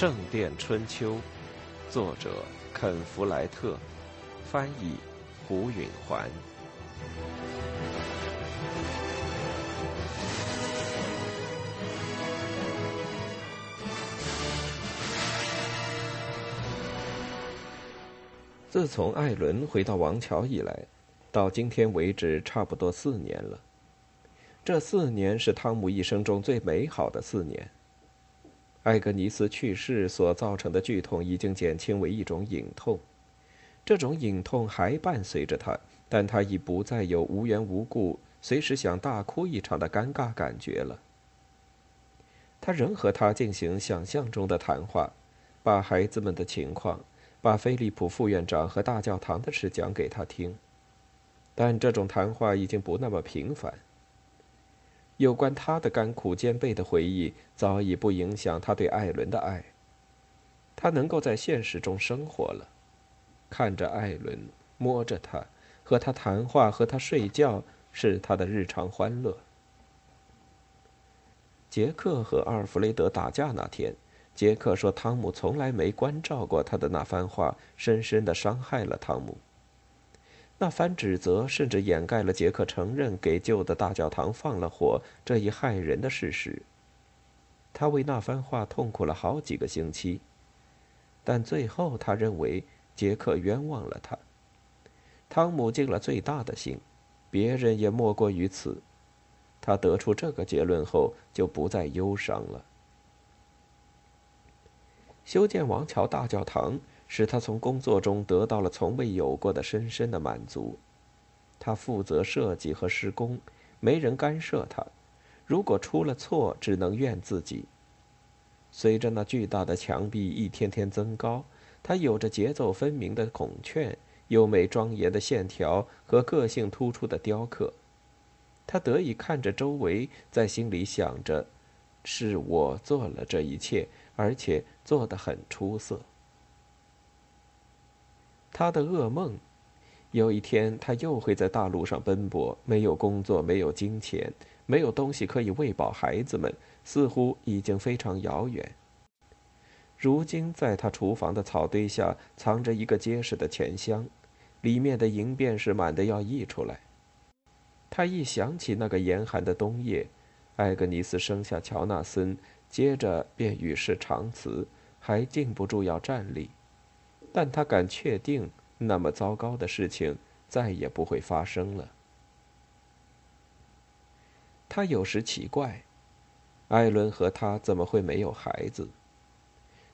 圣殿春秋》，作者肯·弗莱特，翻译胡允环。自从艾伦回到王桥以来，到今天为止，差不多四年了。这四年是汤姆一生中最美好的四年。艾格尼斯去世所造成的剧痛已经减轻为一种隐痛，这种隐痛还伴随着他，但他已不再有无缘无故、随时想大哭一场的尴尬感觉了。他仍和他进行想象中的谈话，把孩子们的情况。把菲利普副院长和大教堂的事讲给他听，但这种谈话已经不那么频繁。有关他的甘苦兼备的回忆早已不影响他对艾伦的爱。他能够在现实中生活了，看着艾伦，摸着他，和他谈话，和他睡觉，是他的日常欢乐。杰克和阿尔弗雷德打架那天。杰克说：“汤姆从来没关照过他的那番话，深深的伤害了汤姆。那番指责甚至掩盖了杰克承认给旧的大教堂放了火这一害人的事实。他为那番话痛苦了好几个星期，但最后他认为杰克冤枉了他。汤姆尽了最大的心，别人也莫过于此。他得出这个结论后，就不再忧伤了。”修建王桥大教堂，使他从工作中得到了从未有过的深深的满足。他负责设计和施工，没人干涉他。如果出了错，只能怨自己。随着那巨大的墙壁一天天增高，他有着节奏分明的孔雀、优美庄严的线条和个性突出的雕刻。他得以看着周围，在心里想着：“是我做了这一切。”而且做得很出色。他的噩梦，有一天他又会在大路上奔波，没有工作，没有金钱，没有东西可以喂饱孩子们，似乎已经非常遥远。如今，在他厨房的草堆下藏着一个结实的钱箱，里面的银便是满的要溢出来。他一想起那个严寒的冬夜，艾格尼斯生下乔纳森。接着便与世长辞，还禁不住要站立，但他敢确定，那么糟糕的事情再也不会发生了。他有时奇怪，艾伦和他怎么会没有孩子？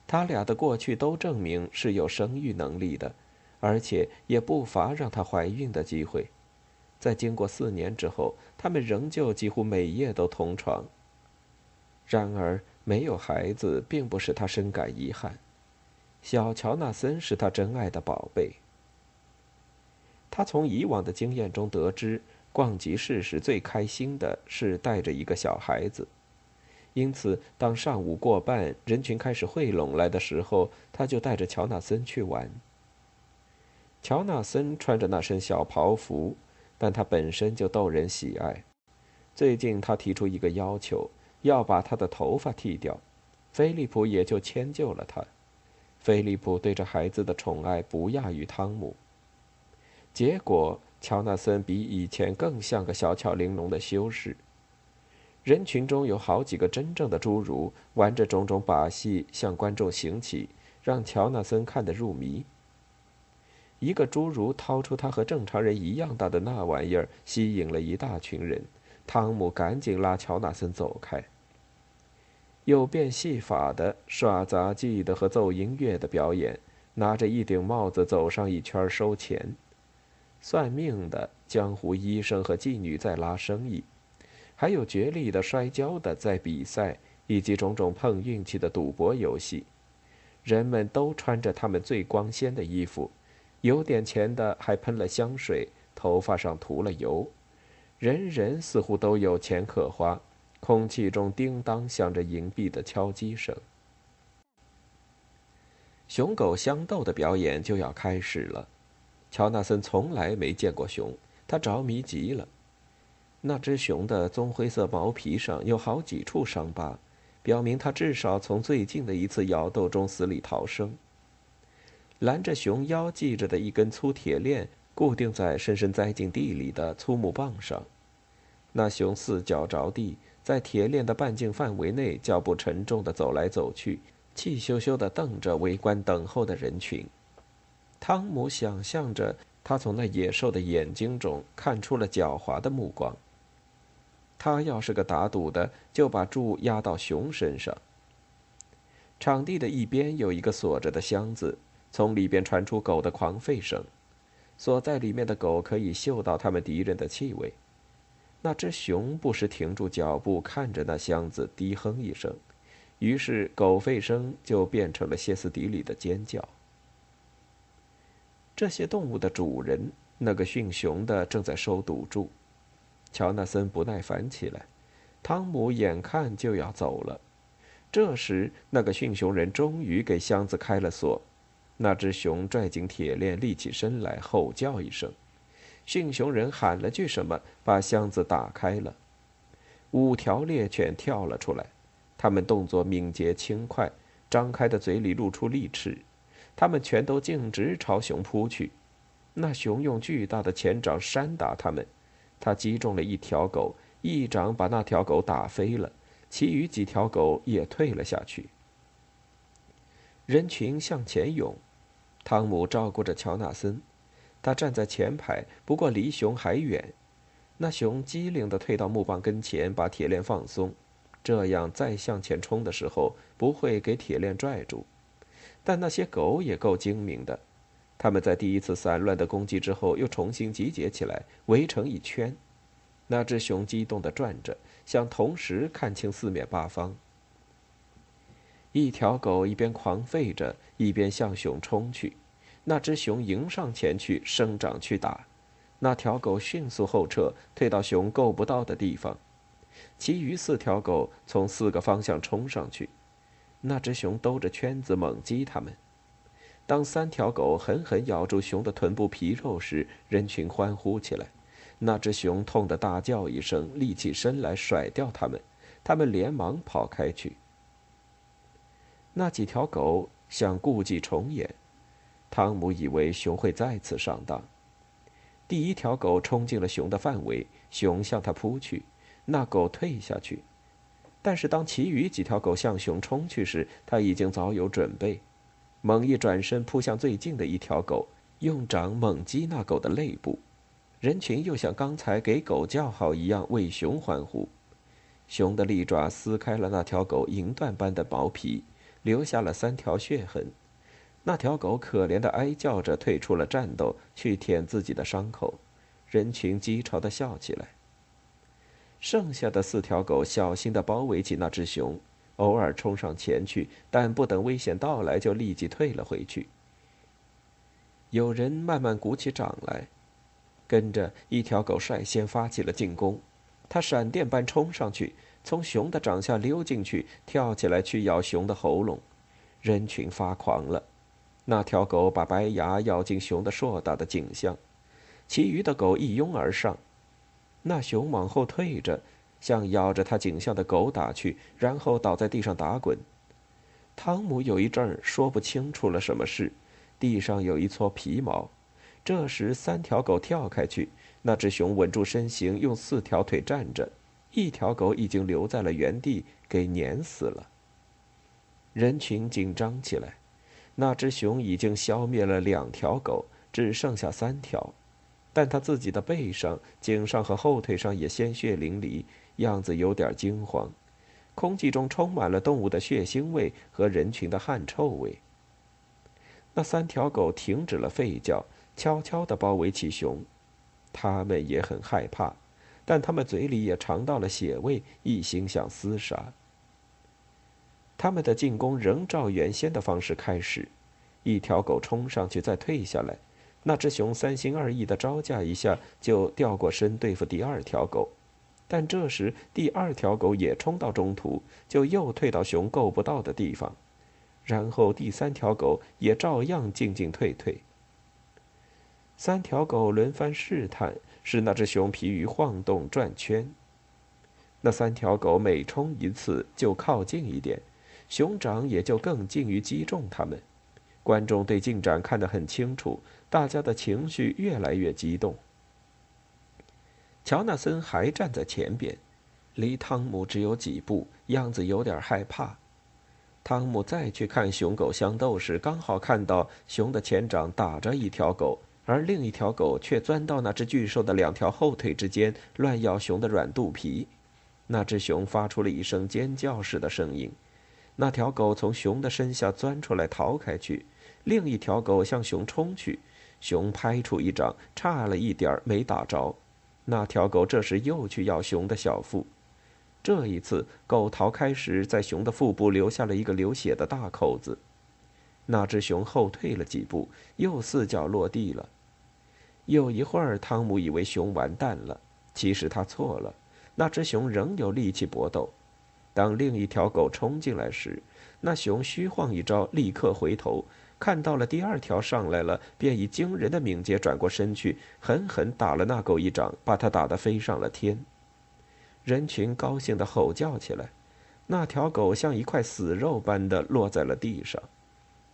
他俩的过去都证明是有生育能力的，而且也不乏让她怀孕的机会。在经过四年之后，他们仍旧几乎每夜都同床。然而，没有孩子并不使他深感遗憾。小乔纳森是他珍爱的宝贝。他从以往的经验中得知，逛集市时最开心的是带着一个小孩子。因此，当上午过半，人群开始汇拢来的时候，他就带着乔纳森去玩。乔纳森穿着那身小袍服，但他本身就逗人喜爱。最近，他提出一个要求。要把他的头发剃掉，菲利普也就迁就了他。菲利普对这孩子的宠爱不亚于汤姆。结果，乔纳森比以前更像个小巧玲珑的修士。人群中有好几个真正的侏儒，玩着种种把戏向观众行乞，让乔纳森看得入迷。一个侏儒掏出他和正常人一样大的那玩意儿，吸引了一大群人。汤姆赶紧拉乔纳森走开。有变戏法的、耍杂技的和奏音乐的表演，拿着一顶帽子走上一圈收钱；算命的、江湖医生和妓女在拉生意，还有绝力的摔跤的在比赛，以及种种碰运气的赌博游戏。人们都穿着他们最光鲜的衣服，有点钱的还喷了香水，头发上涂了油。人人似乎都有钱可花，空气中叮当响着银币的敲击声。熊狗相斗的表演就要开始了，乔纳森从来没见过熊，他着迷极了。那只熊的棕灰色毛皮上有好几处伤疤，表明它至少从最近的一次咬斗中死里逃生。拦着熊腰系着的一根粗铁链固定在深深栽进地里的粗木棒上，那熊四脚着地，在铁链的半径范围内脚步沉重地走来走去，气羞羞地瞪着围观等候的人群。汤姆想象着，他从那野兽的眼睛中看出了狡猾的目光。他要是个打赌的，就把注压到熊身上。场地的一边有一个锁着的箱子。从里边传出狗的狂吠声，锁在里面的狗可以嗅到他们敌人的气味。那只熊不时停住脚步，看着那箱子，低哼一声，于是狗吠声就变成了歇斯底里的尖叫。这些动物的主人，那个驯熊的正在收赌注。乔纳森不耐烦起来，汤姆眼看就要走了。这时，那个驯熊人终于给箱子开了锁。那只熊拽紧铁链，立起身来，吼叫一声。驯熊人喊了句什么，把箱子打开了。五条猎犬跳了出来，它们动作敏捷轻快，张开的嘴里露出利齿。它们全都径直朝熊扑去。那熊用巨大的前掌扇打它们，它击中了一条狗，一掌把那条狗打飞了，其余几条狗也退了下去。人群向前涌。汤姆照顾着乔纳森，他站在前排，不过离熊还远。那熊机灵地退到木棒跟前，把铁链放松，这样再向前冲的时候不会给铁链拽住。但那些狗也够精明的，他们在第一次散乱的攻击之后又重新集结起来，围成一圈。那只熊激动地转着，想同时看清四面八方。一条狗一边狂吠着，一边向熊冲去。那只熊迎上前去，伸掌去打。那条狗迅速后撤，退到熊够不到的地方。其余四条狗从四个方向冲上去。那只熊兜着圈子猛击它们。当三条狗狠狠咬住熊的臀部皮肉时，人群欢呼起来。那只熊痛得大叫一声，立起身来甩掉它们。它们连忙跑开去。那几条狗想故伎重演，汤姆以为熊会再次上当。第一条狗冲进了熊的范围，熊向它扑去，那狗退下去。但是当其余几条狗向熊冲去时，它已经早有准备，猛一转身扑向最近的一条狗，用掌猛击那狗的肋部。人群又像刚才给狗叫好一样为熊欢呼。熊的利爪撕开了那条狗银缎般的毛皮。留下了三条血痕，那条狗可怜的哀叫着退出了战斗，去舔自己的伤口。人群讥嘲的笑起来。剩下的四条狗小心的包围起那只熊，偶尔冲上前去，但不等危险到来就立即退了回去。有人慢慢鼓起掌来，跟着一条狗率先发起了进攻，它闪电般冲上去。从熊的掌下溜进去，跳起来去咬熊的喉咙，人群发狂了。那条狗把白牙咬进熊的硕大的颈项，其余的狗一拥而上。那熊往后退着，向咬着它颈项的狗打去，然后倒在地上打滚。汤姆有一阵儿说不清楚了什么事，地上有一撮皮毛。这时，三条狗跳开去，那只熊稳住身形，用四条腿站着。一条狗已经留在了原地，给碾死了。人群紧张起来，那只熊已经消灭了两条狗，只剩下三条，但它自己的背上、颈上和后腿上也鲜血淋漓，样子有点惊慌。空气中充满了动物的血腥味和人群的汗臭味。那三条狗停止了吠叫，悄悄地包围起熊，它们也很害怕。但他们嘴里也尝到了血味，一心想厮杀。他们的进攻仍照原先的方式开始，一条狗冲上去，再退下来。那只熊三心二意的招架一下，就掉过身对付第二条狗。但这时第二条狗也冲到中途，就又退到熊够不到的地方，然后第三条狗也照样进进退退。三条狗轮番试探。使那只熊疲于晃动转圈，那三条狗每冲一次就靠近一点，熊掌也就更近于击中他们。观众对进展看得很清楚，大家的情绪越来越激动。乔纳森还站在前边，离汤姆只有几步，样子有点害怕。汤姆再去看熊狗相斗时，刚好看到熊的前掌打着一条狗，而另一条狗却钻到那只巨兽的两条后腿之间，乱咬熊的软肚皮。那只熊发出了一声尖叫似的声音，那条狗从熊的身下钻出来逃开去。另一条狗向熊冲去，熊拍出一掌，差了一点没打着。那条狗这时又去咬熊的小腹，这一次狗逃开时，在熊的腹部留下了一个流血的大口子。那只熊后退了几步，又四脚落地了。有一会儿，汤姆以为熊完蛋了，其实他错了。那只熊仍有力气搏斗。当另一条狗冲进来时，那熊虚晃一招，立刻回头。看到了第二条上来了，便以惊人的敏捷转过身去，狠狠打了那狗一掌，把它打得飞上了天。人群高兴地吼叫起来，那条狗像一块死肉般的落在了地上。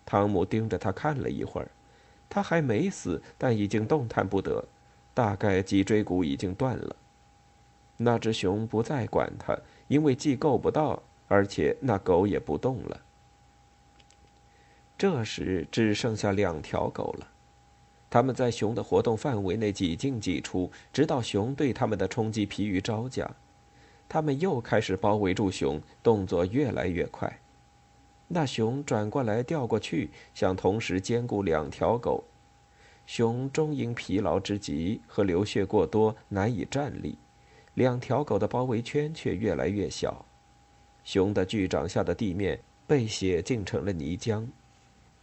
汤姆盯着它看了一会儿，它还没死，但已经动弹不得，大概脊椎骨已经断了。那只熊不再管它，因为既够不到，而且那狗也不动了。这时只剩下两条狗了，它们在熊的活动范围内几进几出，直到熊对它们的冲击疲于招架。它们又开始包围住熊，动作越来越快。那熊转过来调过去，想同时兼顾两条狗。熊终因疲劳之极和流血过多难以站立，两条狗的包围圈却越来越小。熊的巨掌下的地面被血浸成了泥浆。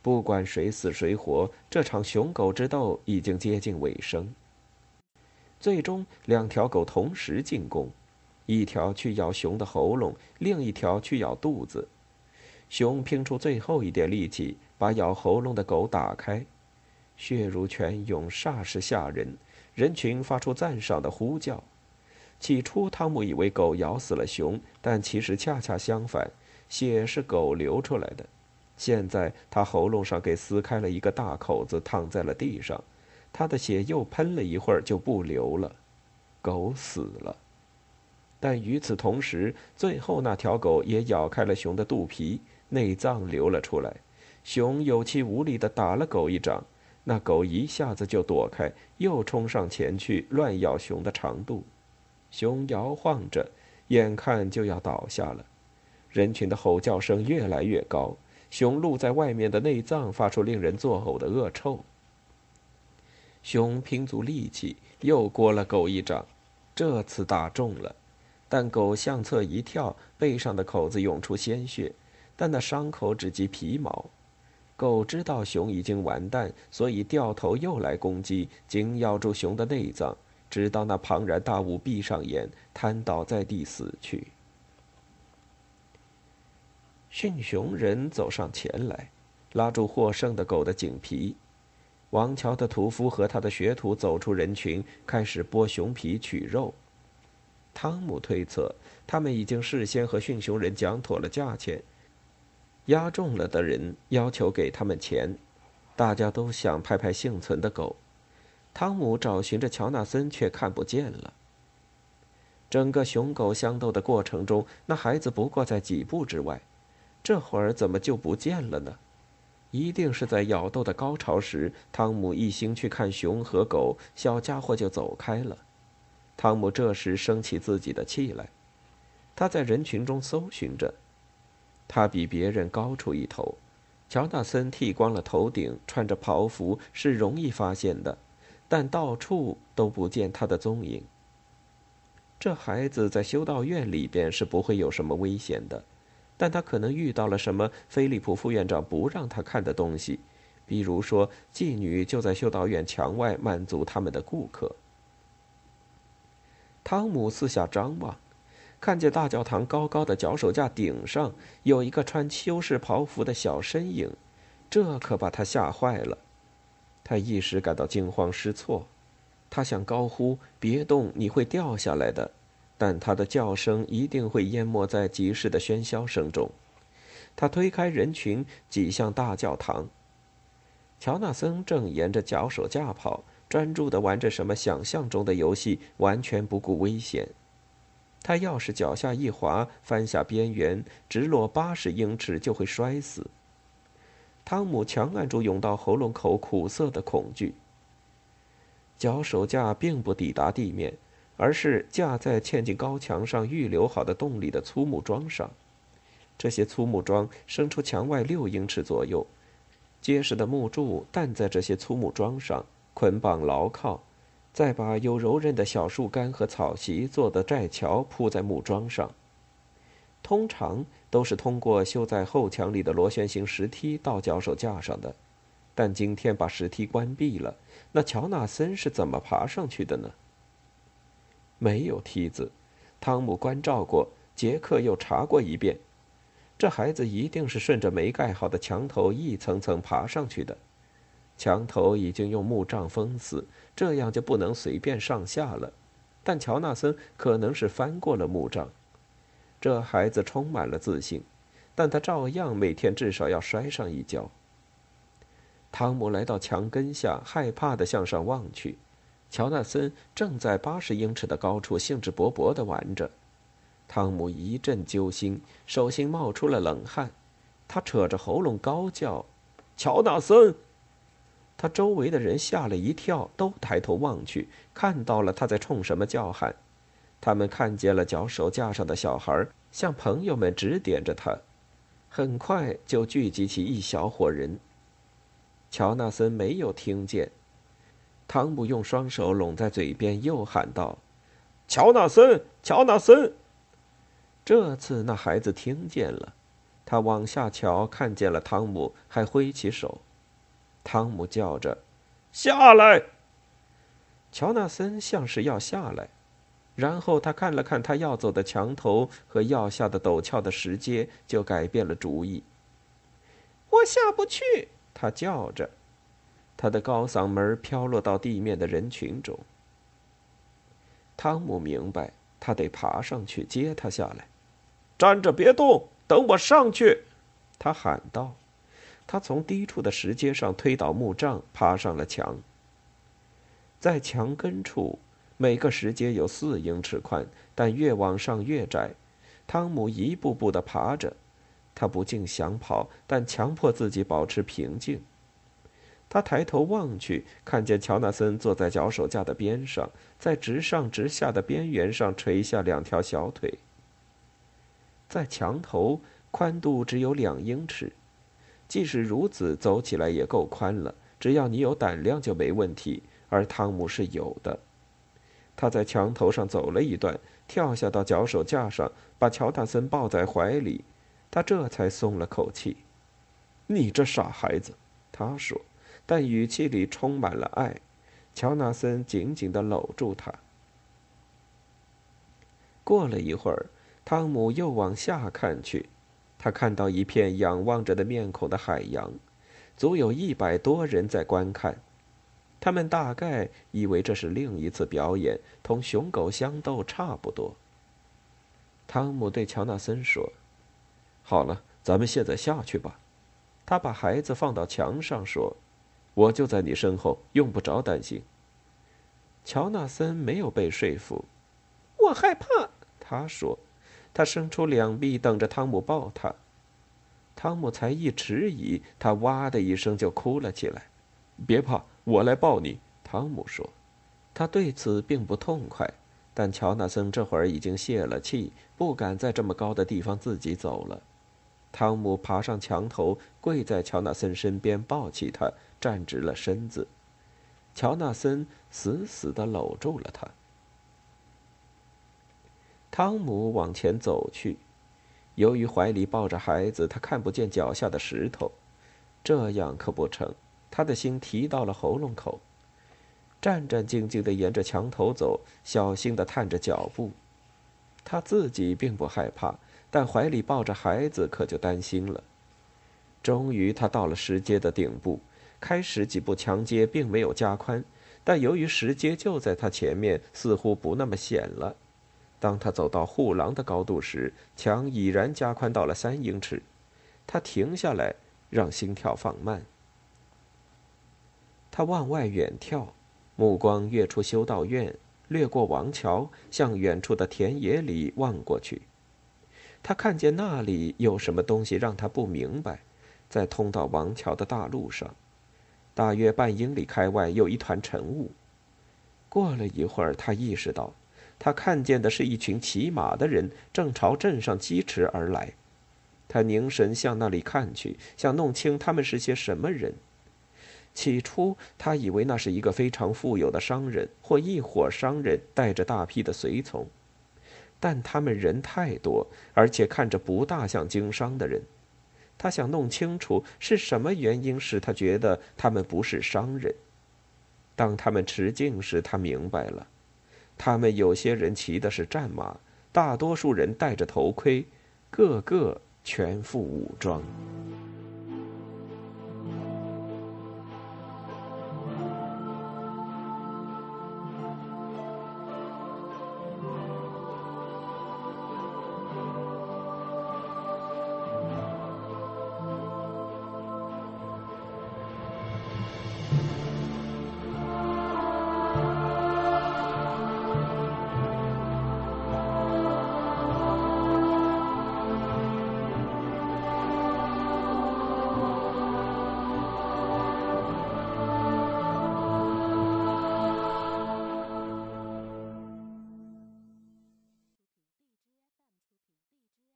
不管谁死谁活，这场熊狗之斗已经接近尾声。最终，两条狗同时进攻，一条去咬熊的喉咙，另一条去咬肚子。熊拼出最后一点力气，把咬喉咙的狗打开，血如泉涌，煞是吓人。人群发出赞赏的呼叫。起初，汤姆以为狗咬死了熊，但其实恰恰相反，血是狗流出来的。现在他喉咙上给撕开了一个大口子，躺在了地上，他的血又喷了一会儿就不流了，狗死了。但与此同时，最后那条狗也咬开了熊的肚皮，内脏流了出来。熊有气无力地打了狗一掌，那狗一下子就躲开，又冲上前去乱咬熊的长肚，熊摇晃着，眼看就要倒下了。人群的吼叫声越来越高。熊露在外面的内脏发出令人作呕的恶臭。熊拼足力气又掴了狗一掌，这次打中了，但狗向侧一跳，背上的口子涌出鲜血，但那伤口只及皮毛。狗知道熊已经完蛋，所以掉头又来攻击，紧咬住熊的内脏，直到那庞然大物闭上眼，瘫倒在地死去。驯熊人走上前来，拉住获胜的狗的颈皮。王乔的屠夫和他的学徒走出人群，开始剥熊皮取肉。汤姆推测，他们已经事先和驯熊人讲妥了价钱，押中了的人要求给他们钱。大家都想拍拍幸存的狗。汤姆找寻着乔纳森，却看不见了。整个熊狗相斗的过程中，那孩子不过在几步之外。这会儿怎么就不见了呢？一定是在咬斗的高潮时，汤姆一心去看熊和狗，小家伙就走开了。汤姆这时生起自己的气来，他在人群中搜寻着。他比别人高出一头，乔纳森剃光了头顶，穿着袍服是容易发现的，但到处都不见他的踪影。这孩子在修道院里边是不会有什么危险的。但他可能遇到了什么？菲利普副院长不让他看的东西，比如说妓女就在修道院墙外满足他们的顾客。汤姆四下张望，看见大教堂高高的脚手架顶上有一个穿修士袍服的小身影，这可把他吓坏了。他一时感到惊慌失措，他想高呼：“别动，你会掉下来的。”但他的叫声一定会淹没在集市的喧嚣声中。他推开人群，挤向大教堂。乔纳森正沿着脚手架跑，专注地玩着什么想象中的游戏，完全不顾危险。他要是脚下一滑，翻下边缘，直落八十英尺，就会摔死。汤姆强按住涌到喉咙口苦涩的恐惧。脚手架并不抵达地面，而是架在嵌进高墙上预留好的洞里的粗木桩上。这些粗木桩伸出墙外六英尺左右，结实的木柱担在这些粗木桩上，捆绑牢靠，再把有柔韧的小树干和草席做的寨桥铺在木桩上。通常都是通过修在后墙里的螺旋形石梯到脚手架上的，但今天把石梯关闭了。那乔纳森是怎么爬上去的呢？没有梯子，汤姆关照过，杰克又查过一遍，这孩子一定是顺着没盖好的墙头一层层爬上去的。墙头已经用木杖封死，这样就不能随便上下了。但乔纳森可能是翻过了木杖。这孩子充满了自信，但他照样每天至少要摔上一跤。汤姆来到墙根下，害怕地向上望去。乔纳森正在八十英尺的高处兴致勃勃地玩着。汤姆一阵揪心，手心冒出了冷汗。他扯着喉咙高叫：“乔纳森！”他周围的人吓了一跳，都抬头望去，看到了他在冲什么叫喊。他们看见了脚手架上的小孩，向朋友们指点着他。很快就聚集起一小伙人。乔纳森没有听见，汤姆用双手拢在嘴边，又喊道：“乔纳森，乔纳森！”这次那孩子听见了，他往下瞧，看见了汤姆，还挥起手。汤姆叫着：“下来！”乔纳森像是要下来，然后他看了看他要走的墙头和要下的陡峭的石阶，就改变了主意。“我下不去。”他叫着，他的高嗓门飘落到地面的人群中。汤姆明白，他得爬上去接他下来。站着别动，等我上去！他喊道。他从低处的石阶上推倒木杖，爬上了墙。在墙根处，每个石阶有四英尺宽，但越往上越窄。汤姆一步步地爬着。他不禁想跑，但强迫自己保持平静。他抬头望去，看见乔纳森坐在脚手架的边上，在直上直下的边缘上垂下两条小腿。在墙头，宽度只有两英尺，即使如此，走起来也够宽了。只要你有胆量，就没问题。而汤姆是有的。他在墙头上走了一段，跳下到脚手架上，把乔纳森抱在怀里。他这才松了口气。“你这傻孩子！”他说，但语气里充满了爱。乔纳森紧紧地搂住他。过了一会儿，汤姆又往下看去，他看到一片仰望着的面孔的海洋，足有一百多人在观看。他们大概以为这是另一次表演，同熊狗相斗差不多。汤姆对乔纳森说。好了，咱们现在下去吧。他把孩子放到墙上，说：“我就在你身后，用不着担心。”乔纳森没有被说服。我害怕，他说。他伸出两臂，等着汤姆抱他。汤姆才一迟疑，他哇的一声就哭了起来。“别怕，我来抱你。”汤姆说。他对此并不痛快，但乔纳森这会儿已经泄了气，不敢在这么高的地方自己走了。汤姆爬上墙头，跪在乔纳森身边，抱起他，站直了身子。乔纳森死死地搂住了他。汤姆往前走去，由于怀里抱着孩子，他看不见脚下的石头。这样可不成，他的心提到了喉咙口。战战兢兢地沿着墙头走，小心地探着脚步。他自己并不害怕。但怀里抱着孩子，可就担心了。终于，他到了石阶的顶部。开始几步墙阶并没有加宽，但由于石阶就在他前面，似乎不那么险了。当他走到护廊的高度时，墙已然加宽到了三英尺。他停下来，让心跳放慢。他往外远眺，目光跃出修道院，掠过王桥，向远处的田野里望过去。他看见那里有什么东西让他不明白，在通到王桥的大路上，大约半英里开外有一团晨雾。过了一会儿，他意识到，他看见的是一群骑马的人正朝镇上疾驰而来。他凝神向那里看去，想弄清他们是些什么人。起初，他以为那是一个非常富有的商人或一伙商人带着大批的随从。但他们人太多，而且看着不大像经商的人。他想弄清楚是什么原因使他觉得他们不是商人。当他们持镜时，他明白了，他们有些人骑的是战马，大多数人戴着头盔，个个全副武装。